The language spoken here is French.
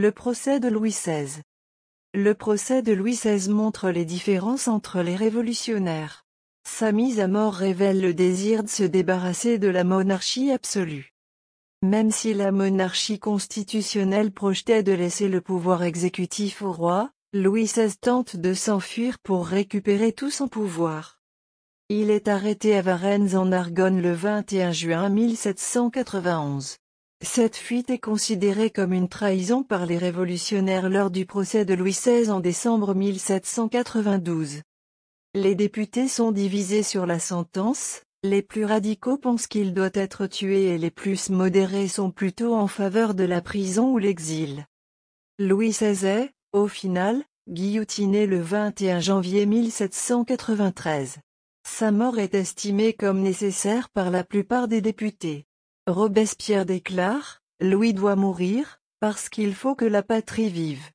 Le procès de Louis XVI. Le procès de Louis XVI montre les différences entre les révolutionnaires. Sa mise à mort révèle le désir de se débarrasser de la monarchie absolue. Même si la monarchie constitutionnelle projetait de laisser le pouvoir exécutif au roi, Louis XVI tente de s'enfuir pour récupérer tout son pouvoir. Il est arrêté à Varennes en Argonne le 21 juin 1791. Cette fuite est considérée comme une trahison par les révolutionnaires lors du procès de Louis XVI en décembre 1792. Les députés sont divisés sur la sentence, les plus radicaux pensent qu'il doit être tué et les plus modérés sont plutôt en faveur de la prison ou l'exil. Louis XVI est, au final, guillotiné le 21 janvier 1793. Sa mort est estimée comme nécessaire par la plupart des députés. Robespierre déclare, Louis doit mourir, parce qu'il faut que la patrie vive.